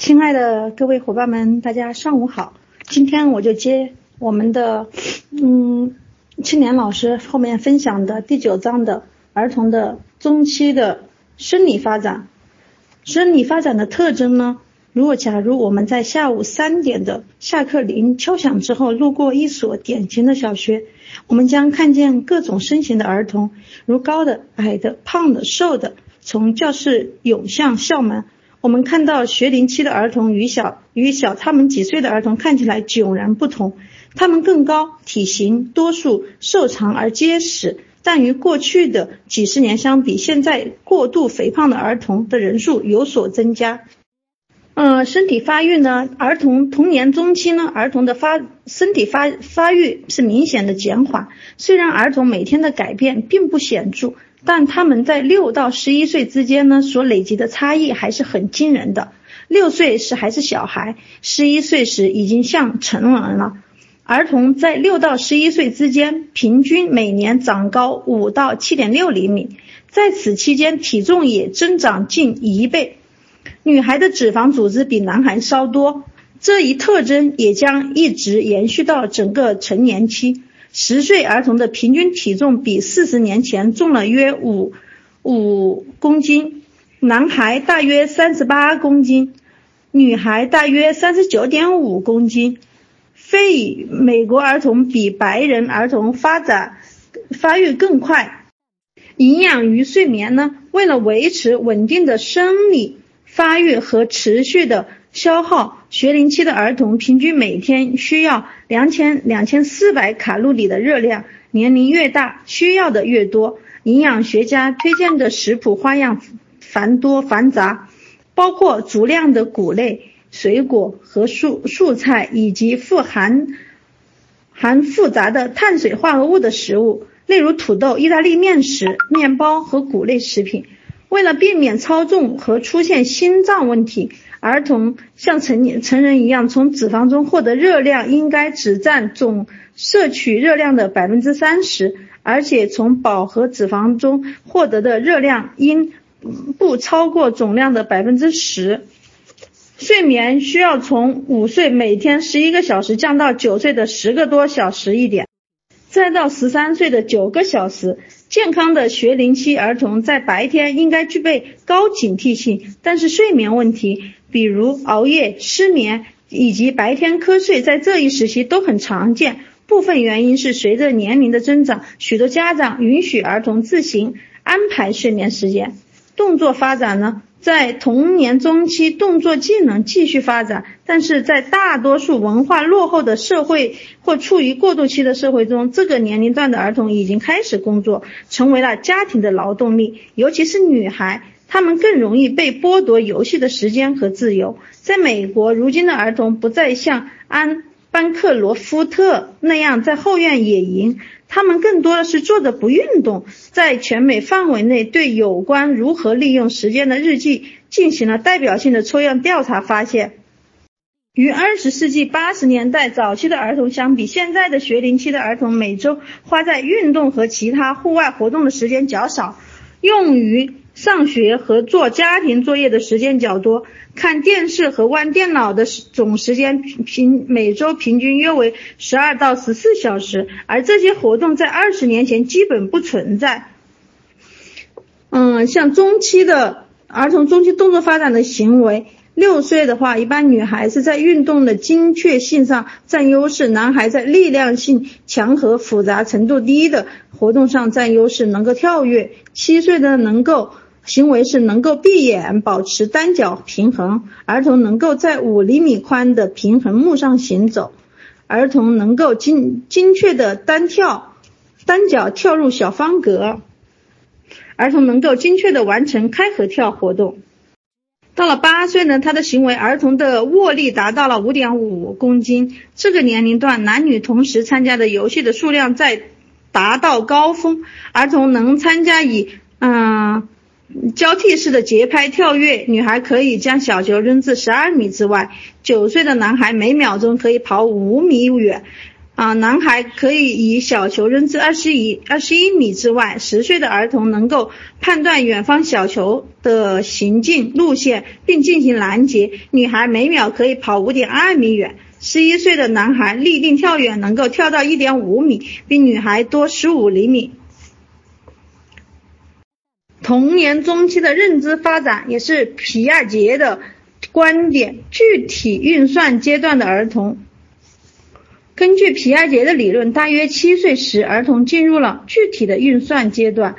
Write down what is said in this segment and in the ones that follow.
亲爱的各位伙伴们，大家上午好。今天我就接我们的嗯青年老师后面分享的第九章的儿童的中期的生理发展。生理发展的特征呢？如果假如我们在下午三点的下课铃敲响之后，路过一所典型的小学，我们将看见各种身形的儿童，如高的、矮的、胖的、瘦的，从教室涌向校门。我们看到学龄期的儿童与小与小他们几岁的儿童看起来迥然不同，他们更高，体型多数瘦长而结实，但与过去的几十年相比，现在过度肥胖的儿童的人数有所增加。嗯，身体发育呢，儿童童年中期呢，儿童的发身体发发育是明显的减缓，虽然儿童每天的改变并不显著。但他们在六到十一岁之间呢，所累积的差异还是很惊人的。六岁时还是小孩，十一岁时已经像成人了。儿童在六到十一岁之间，平均每年长高五到七点六厘米，在此期间体重也增长近一倍。女孩的脂肪组织比男孩稍多，这一特征也将一直延续到整个成年期。十岁儿童的平均体重比四十年前重了约五五公斤，男孩大约三十八公斤，女孩大约三十九点五公斤。非美国儿童比白人儿童发展发育更快。营养与睡眠呢？为了维持稳定的生理发育和持续的。消耗学龄期的儿童平均每天需要两千两千四百卡路里的热量，年龄越大需要的越多。营养学家推荐的食谱花样繁多繁杂，包括足量的谷类、水果和蔬蔬菜，以及富含含复杂的碳水化合物的食物，例如土豆、意大利面食、面包和谷类食品。为了避免超重和出现心脏问题。儿童像成年成人一样，从脂肪中获得热量应该只占总摄取热量的百分之三十，而且从饱和脂肪中获得的热量应不超过总量的百分之十。睡眠需要从五岁每天十一个小时降到九岁的十个多小时一点，再到十三岁的九个小时。健康的学龄期儿童在白天应该具备高警惕性，但是睡眠问题。比如熬夜、失眠以及白天瞌睡，在这一时期都很常见。部分原因是随着年龄的增长，许多家长允许儿童自行安排睡眠时间。动作发展呢，在童年中期，动作技能继续发展，但是在大多数文化落后的社会或处于过渡期的社会中，这个年龄段的儿童已经开始工作，成为了家庭的劳动力，尤其是女孩。他们更容易被剥夺游戏的时间和自由。在美国，如今的儿童不再像安班克罗夫特那样在后院野营，他们更多的是坐着不运动。在全美范围内，对有关如何利用时间的日记进行了代表性的抽样调查，发现，与二十世纪八十年代早期的儿童相比，现在的学龄期的儿童每周花在运动和其他户外活动的时间较少，用于。上学和做家庭作业的时间较多，看电视和玩电脑的总时间平每周平均约为十二到十四小时，而这些活动在二十年前基本不存在。嗯，像中期的儿童中期动作发展的行为，六岁的话，一般女孩子在运动的精确性上占优势，男孩在力量性强和复杂程度低的活动上占优势，能够跳跃。七岁的能够。行为是能够闭眼保持单脚平衡，儿童能够在五厘米宽的平衡木上行走，儿童能够精精确的单跳，单脚跳入小方格，儿童能够精确的完成开合跳活动。到了八岁呢，他的行为，儿童的握力达到了五点五公斤，这个年龄段男女同时参加的游戏的数量在达到高峰，儿童能参加以嗯。交替式的节拍跳跃，女孩可以将小球扔至十二米之外。九岁的男孩每秒钟可以跑五米远，啊，男孩可以以小球扔至二十一二十一米之外，十岁的儿童能够判断远方小球的行进路线并进行拦截。女孩每秒可以跑五点二米远，十一岁的男孩立定跳远能够跳到一点五米，比女孩多十五厘米。童年中期的认知发展也是皮亚杰的观点。具体运算阶段的儿童，根据皮亚杰的理论，大约七岁时，儿童进入了具体的运算阶段。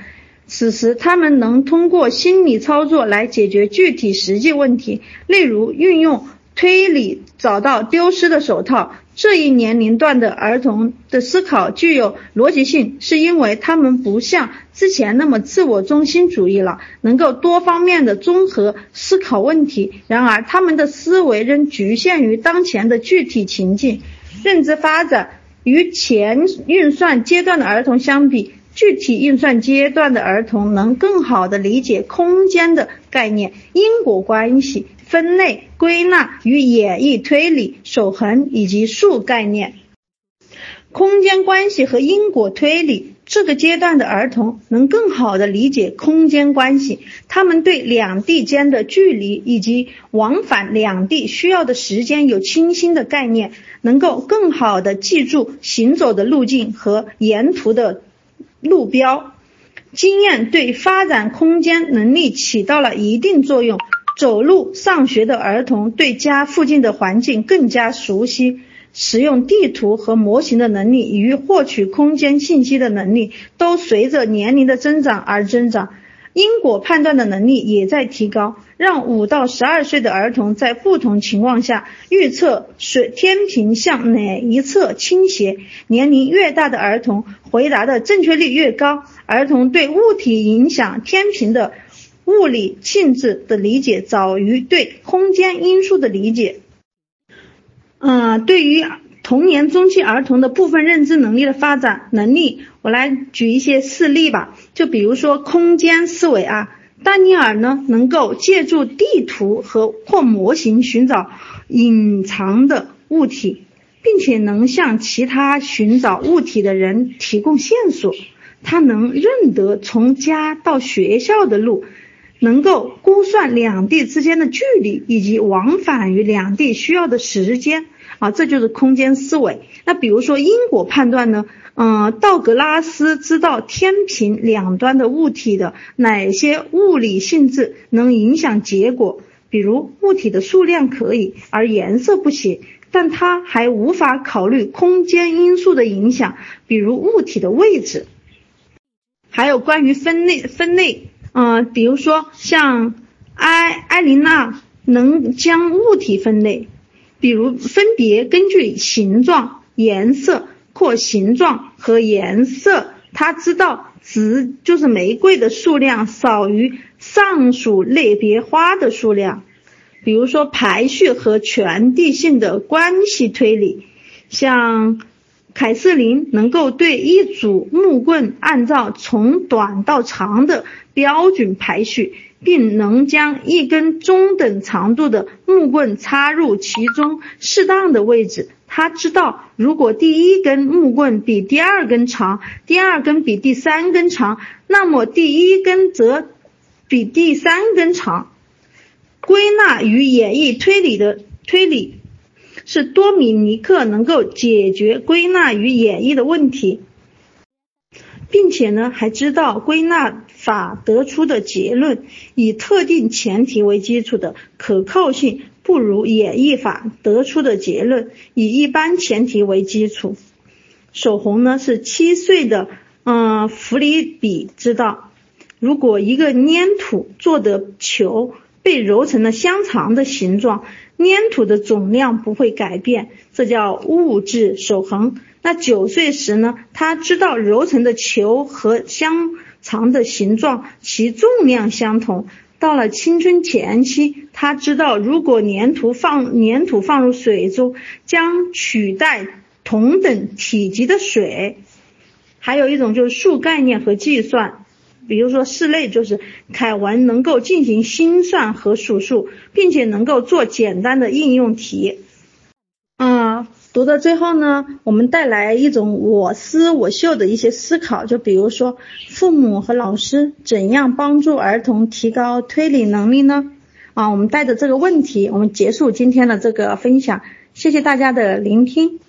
此时，他们能通过心理操作来解决具体实际问题，例如运用推理找到丢失的手套。这一年龄段的儿童的思考具有逻辑性，是因为他们不像之前那么自我中心主义了，能够多方面的综合思考问题。然而，他们的思维仍局限于当前的具体情境。认知发展与前运算阶段的儿童相比，具体运算阶段的儿童能更好地理解空间的概念、因果关系。分类归纳与演绎推理守恒以及数概念，空间关系和因果推理。这个阶段的儿童能更好地理解空间关系，他们对两地间的距离以及往返两地需要的时间有清晰的概念，能够更好地记住行走的路径和沿途的路标。经验对发展空间能力起到了一定作用。走路上学的儿童对家附近的环境更加熟悉，使用地图和模型的能力与获取空间信息的能力都随着年龄的增长而增长。因果判断的能力也在提高，让五到十二岁的儿童在不同情况下预测水天平向哪一侧倾斜。年龄越大的儿童回答的正确率越高。儿童对物体影响天平的。物理性质的理解早于对空间因素的理解。嗯，对于童年中期儿童的部分认知能力的发展能力，我来举一些事例吧。就比如说空间思维啊，丹尼尔呢能够借助地图和或模型寻找隐藏的物体，并且能向其他寻找物体的人提供线索。他能认得从家到学校的路。能够估算两地之间的距离以及往返于两地需要的时间啊，这就是空间思维。那比如说因果判断呢？嗯，道格拉斯知道天平两端的物体的哪些物理性质能影响结果，比如物体的数量可以，而颜色不行。但他还无法考虑空间因素的影响，比如物体的位置。还有关于分类分类。嗯，比如说像埃埃琳娜能将物体分类，比如分别根据形状、颜色或形状和颜色，他知道植就是玫瑰的数量少于上述类别花的数量。比如说排序和全地性的关系推理，像。凯瑟琳能够对一组木棍按照从短到长的标准排序，并能将一根中等长度的木棍插入其中适当的位置。他知道，如果第一根木棍比第二根长，第二根比第三根长，那么第一根则比第三根长。归纳与演绎推理的推理。是多米尼克能够解决归纳与演绎的问题，并且呢还知道归纳法得出的结论以特定前提为基础的可靠性不如演绎法得出的结论以一般前提为基础。守红呢是七岁的，嗯，弗里比知道，如果一个粘土做的球被揉成了香肠的形状。粘土的总量不会改变，这叫物质守恒。那九岁时呢？他知道揉成的球和香肠的形状，其重量相同。到了青春前期，他知道如果粘土放粘土放入水中，将取代同等体积的水。还有一种就是数概念和计算。比如说，室内就是凯文能够进行心算和数数，并且能够做简单的应用题。嗯，读到最后呢，我们带来一种我思我秀的一些思考，就比如说父母和老师怎样帮助儿童提高推理能力呢？啊，我们带着这个问题，我们结束今天的这个分享，谢谢大家的聆听。